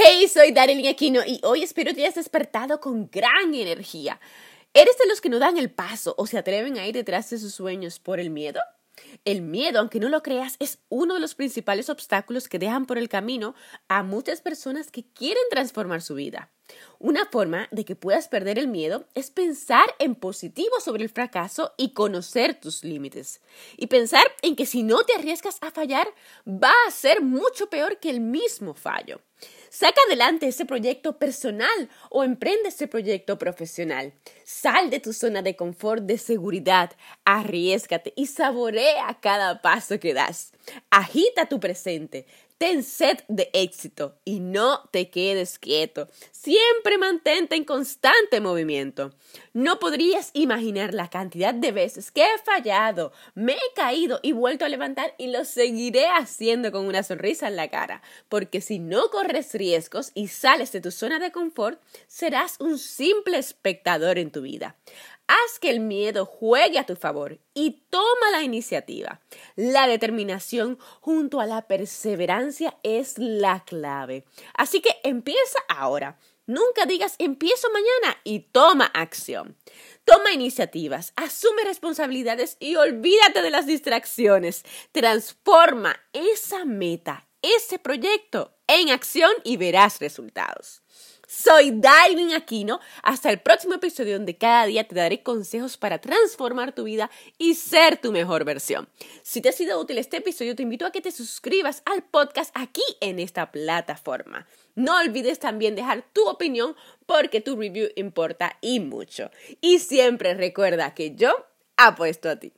Hey, soy Darlene Aquino y hoy espero que hayas despertado con gran energía. ¿Eres de los que no dan el paso o se atreven a ir detrás de sus sueños por el miedo? El miedo, aunque no lo creas, es uno de los principales obstáculos que dejan por el camino a muchas personas que quieren transformar su vida. Una forma de que puedas perder el miedo es pensar en positivo sobre el fracaso y conocer tus límites. Y pensar en que si no te arriesgas a fallar, va a ser mucho peor que el mismo fallo. Saca adelante ese proyecto personal o emprende ese proyecto profesional. Sal de tu zona de confort, de seguridad, arriesgate y saborea cada paso que das. Agita tu presente, Ten sed de éxito y no te quedes quieto. Siempre mantente en constante movimiento. No podrías imaginar la cantidad de veces que he fallado, me he caído y vuelto a levantar y lo seguiré haciendo con una sonrisa en la cara, porque si no corres riesgos y sales de tu zona de confort, serás un simple espectador en tu vida. Haz que el miedo juegue a tu favor y toma la iniciativa. La determinación junto a la perseverancia es la clave. Así que empieza ahora. Nunca digas empiezo mañana y toma acción. Toma iniciativas, asume responsabilidades y olvídate de las distracciones. Transforma esa meta, ese proyecto en acción y verás resultados. Soy Darwin Aquino. Hasta el próximo episodio donde cada día te daré consejos para transformar tu vida y ser tu mejor versión. Si te ha sido útil este episodio, te invito a que te suscribas al podcast aquí en esta plataforma. No olvides también dejar tu opinión porque tu review importa y mucho. Y siempre recuerda que yo apuesto a ti.